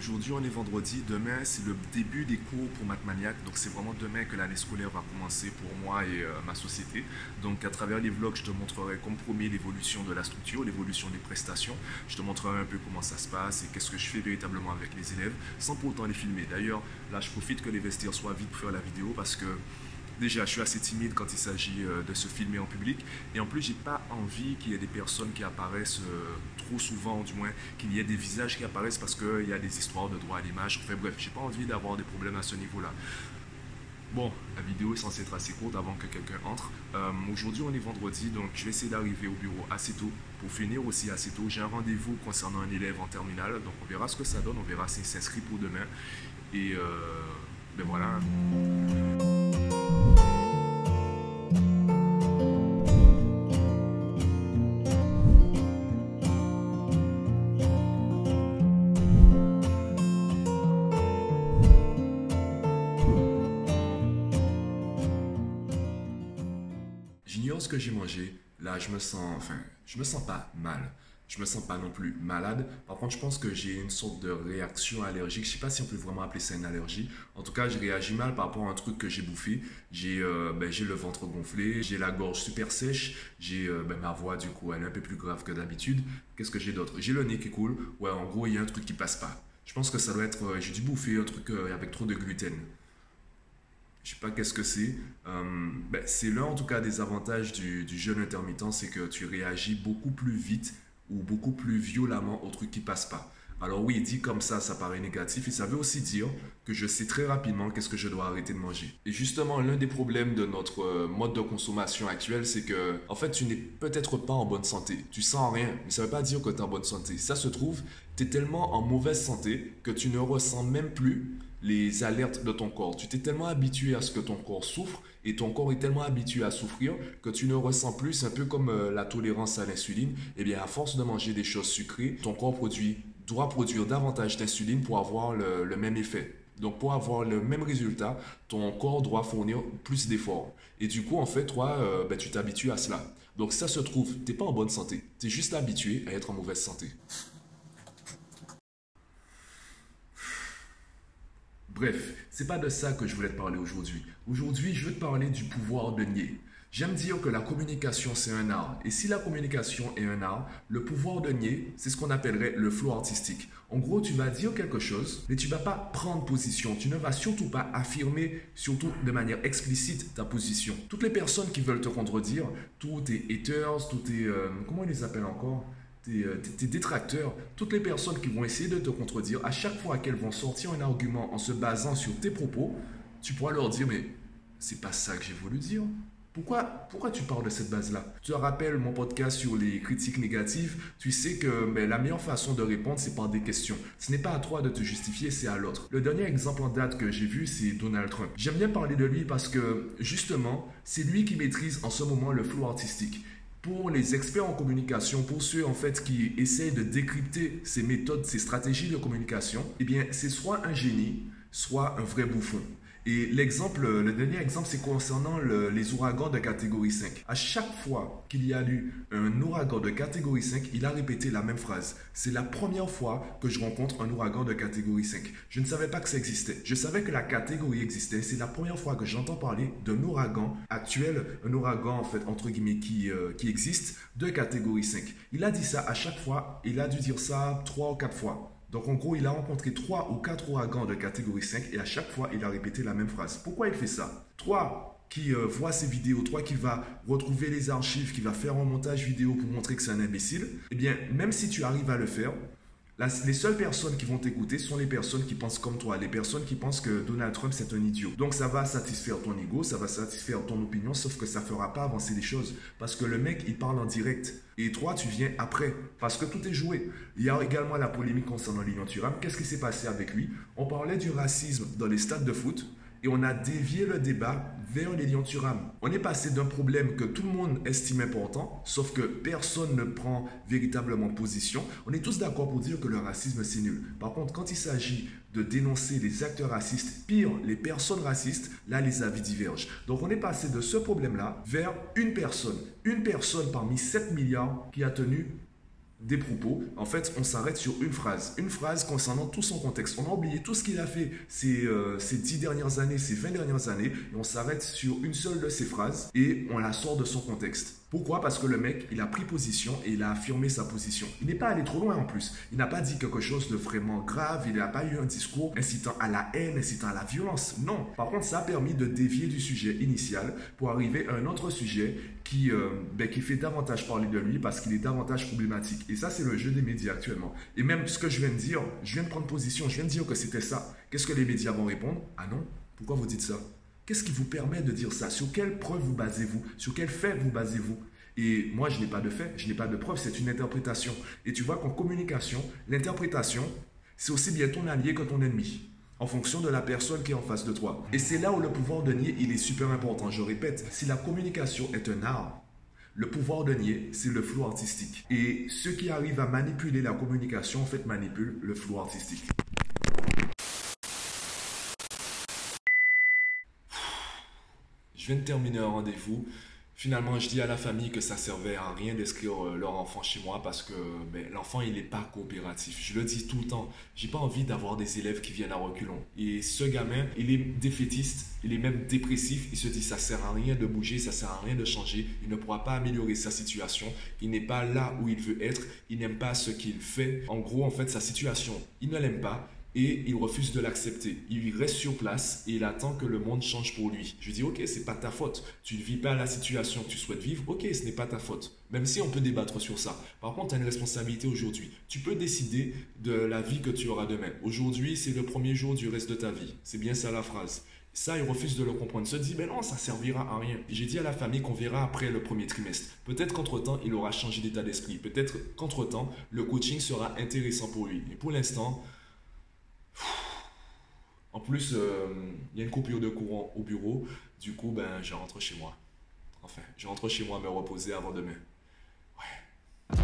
Aujourd'hui, on est vendredi. Demain, c'est le début des cours pour Mathmaniac. Donc, c'est vraiment demain que l'année scolaire va commencer pour moi et euh, ma société. Donc, à travers les vlogs, je te montrerai, comme promis, l'évolution de la structure, l'évolution des prestations. Je te montrerai un peu comment ça se passe et qu'est-ce que je fais véritablement avec les élèves, sans pour autant les filmer. D'ailleurs, là, je profite que les vestiaires soient vides pour faire la vidéo parce que déjà, je suis assez timide quand il s'agit euh, de se filmer en public. Et en plus, j'ai pas envie qu'il y ait des personnes qui apparaissent euh, trop souvent, du moins, qu'il y ait des visages qui apparaissent parce qu'il y a des histoires de droit à l'image. Enfin bref, j'ai pas envie d'avoir des problèmes à ce niveau-là. Bon, la vidéo est censée être assez courte avant que quelqu'un entre. Euh, aujourd'hui, on est vendredi, donc je vais essayer d'arriver au bureau assez tôt pour finir aussi assez tôt. J'ai un rendez-vous concernant un élève en terminale, donc on verra ce que ça donne, on verra s'il s'inscrit pour demain. Et ben voilà. J'ignore ce que j'ai mangé. Là, je me sens, enfin, je me sens pas mal. Je me sens pas non plus malade. Par contre, je pense que j'ai une sorte de réaction allergique. Je sais pas si on peut vraiment appeler ça une allergie. En tout cas, je réagis mal par rapport à un truc que j'ai bouffé. J'ai euh, ben, le ventre gonflé, j'ai la gorge super sèche, j'ai euh, ben, ma voix du coup, elle est un peu plus grave que d'habitude. Qu'est-ce que j'ai d'autre? J'ai le nez qui coule. Ouais, en gros, il y a un truc qui passe pas. Je pense que ça doit être, euh, j'ai dû bouffer un truc avec trop de gluten je sais pas qu'est-ce que c'est. Euh, ben, c'est l'un en tout cas des avantages du, du jeûne intermittent, c'est que tu réagis beaucoup plus vite ou beaucoup plus violemment au truc qui passe pas. Alors oui, dit comme ça, ça paraît négatif et ça veut aussi dire que je sais très rapidement qu'est-ce que je dois arrêter de manger. Et justement, l'un des problèmes de notre euh, mode de consommation actuel, c'est que en fait, tu n'es peut-être pas en bonne santé. Tu sens rien, mais ça ne veut pas dire que tu es en bonne santé. Ça se trouve, tu es tellement en mauvaise santé que tu ne ressens même plus les alertes de ton corps. Tu t'es tellement habitué à ce que ton corps souffre et ton corps est tellement habitué à souffrir que tu ne ressens plus, un peu comme euh, la tolérance à l'insuline. Eh bien, à force de manger des choses sucrées, ton corps produit, doit produire davantage d'insuline pour avoir le, même effet. Donc, pour avoir le même résultat, ton corps doit fournir plus d'efforts. Et du coup, en fait, toi, euh, ben, tu t'habitues à cela. Donc, ça se trouve, tu n'es pas en bonne santé. Tu es juste habitué à être en mauvaise santé. Bref, c'est pas de ça que je voulais te parler aujourd'hui. Aujourd'hui, je veux te parler du pouvoir de nier. J'aime dire que la communication, c'est un art. Et si la communication est un art, le pouvoir de nier, c'est ce qu'on appellerait le flow artistique. En gros, tu vas dire quelque chose, mais tu vas pas prendre position. Tu ne vas surtout pas affirmer, surtout de manière explicite, ta position. Toutes les personnes qui veulent te contredire, tous tes haters, tous tes... Euh, comment ils les appellent encore? Euh, tes, détracteurs, toutes les personnes qui vont essayer de te contredire, à chaque fois qu'elles vont sortir un argument en se basant sur tes propos, tu pourras leur dire mais c'est pas ça que j'ai voulu dire. Pourquoi, pourquoi tu parles de cette base-là? Tu te rappelles mon podcast sur les critiques négatives Tu sais que mais la meilleure façon de répondre, c'est par des questions. Ce n'est pas à toi de te justifier, c'est à l'autre. Le dernier exemple en date que j'ai vu, c'est Donald Trump. J'aime bien parler de lui parce que, justement, c'est lui qui maîtrise en ce moment le flou artistique pour les experts en communication, pour ceux en fait qui essayent de décrypter ces méthodes, ces stratégies de communication, eh bien, c'est soit un génie, soit un vrai bouffon. Et l'exemple, le dernier exemple, c'est concernant les ouragans de catégorie 5. À chaque fois qu'il y a eu un ouragan de catégorie 5, il a répété la même phrase. C'est la première fois que je rencontre un ouragan de catégorie 5. Je ne savais pas que ça existait. Je savais que la catégorie existait. C'est la première fois que j'entends parler d'un ouragan actuel, un ouragan en fait entre guillemets qui, euh, qui existe de catégorie 5. Il a dit ça à chaque fois. Il a dû dire ça trois ou quatre fois. Donc en gros, il a rencontré trois ou quatre ouragans de catégorie 5 et à chaque fois, il a répété la même phrase. Pourquoi il fait ça? Toi qui euh, vois ces vidéos, toi qui vas retrouver les archives, qui va faire un montage vidéo pour montrer que c'est un imbécile, eh bien, même si tu arrives à le faire, les seules personnes qui vont t'écouter sont les personnes qui pensent comme toi, les personnes qui pensent que Donald Trump c'est un idiot. Donc ça va satisfaire ton ego, ça va satisfaire ton opinion, sauf que ça fera pas avancer les choses. Parce que le mec, il parle en direct. Et toi, tu viens après. Parce que tout est joué. Il y a également la polémique concernant Lilian Thuram. Qu'est-ce qui s'est passé avec lui? On parlait du racisme dans les stades de foot et on a dévié le débat vers les lions Thuram. On est passé d'un problème que tout le monde estime important, sauf que personne ne prend véritablement position. On est tous d'accord pour dire que le racisme c'est nul. Par contre, quand il s'agit de dénoncer les acteurs racistes, pire, les personnes racistes, là les avis divergent. Donc on est passé de ce problème-là vers une personne, une personne parmi 7 milliards qui a tenu des propos, en fait, on s'arrête sur une phrase. Une phrase concernant tout son contexte. On a oublié tout ce qu'il a fait ces, euh, ces 10 dernières années, ces 20 dernières années, et on s'arrête sur une seule de ces phrases et on la sort de son contexte. Pourquoi? Parce que le mec, il a pris position et il a affirmé sa position. Il n'est pas allé trop loin en plus. Il n'a pas dit quelque chose de vraiment grave, il n'a pas eu un discours incitant à la haine, incitant à la violence. Non. Par contre, ça a permis de dévier du sujet initial pour arriver à un autre sujet qui, euh, ben, fait davantage parler de lui parce qu'il est davantage problématique. Et ça, c'est le jeu des médias actuellement. Et même ce que je viens de dire, je viens de prendre position, je viens de dire que c'était ça. Qu'est-ce que les médias vont répondre? Ah non Pourquoi vous dites ça? Qu'est-ce qui vous permet de dire ça? Sur quelle preuve vous basez-vous? Sur quel fait vous basez-vous? Et moi, je n'ai pas de fait, je n'ai pas de preuve, c'est une interprétation. Et tu vois qu'en communication, l'interprétation, c'est aussi bien ton allié que ton ennemi, en fonction de la personne qui est en face de toi. Et c'est là où le pouvoir de nier, il est super important. Je répète, si la communication est un art, le pouvoir de nier, c'est le flou artistique. Et ceux qui arrivent à manipuler la communication, en fait, manipulent le flou artistique. Je viens de terminer un rendez-vous. Finalement, je dis à la famille que ça servait à rien d'inscrire euh, leur enfant chez moi parce que ben, l'enfant, il n'est pas coopératif. Je le dis tout le temps. J'ai pas envie d'avoir des élèves qui viennent à reculons. Et ce gamin, il est défaitiste, il est même dépressif. Il se dit ça sert à rien de bouger, ça sert à rien de changer. Il ne pourra pas améliorer sa situation. Il n'est pas là où il veut être. Il n'aime pas ce qu'il fait. En gros, en fait, sa situation, il ne l'aime pas et il refuse de l'accepter. Il reste sur place et il attend que le monde change pour lui. Je lui dis, ok, c'est pas ta faute. Tu ne vis pas la situation que tu souhaites vivre. Ok, ce n'est pas ta faute. Même si on peut débattre sur ça. Par contre, tu as une responsabilité aujourd'hui. Tu peux décider de la vie que tu auras demain. Aujourd'hui, c'est le premier jour du reste de ta vie. C'est bien ça la phrase. Ça, il refuse de le comprendre. Il se dit, ben non, ça servira à rien. J'ai dit à la famille qu'on verra après le premier trimestre. Peut-être qu'entre-temps, il aura changé d'état d'esprit. Peut-être qu'entre-temps, le coaching sera intéressant pour lui. Mais pour l'instant, en plus, euh, il y a une coupure de courant au bureau. Du coup, ben, je rentre chez moi. Enfin, je rentre chez moi me reposer avant demain. Ouais.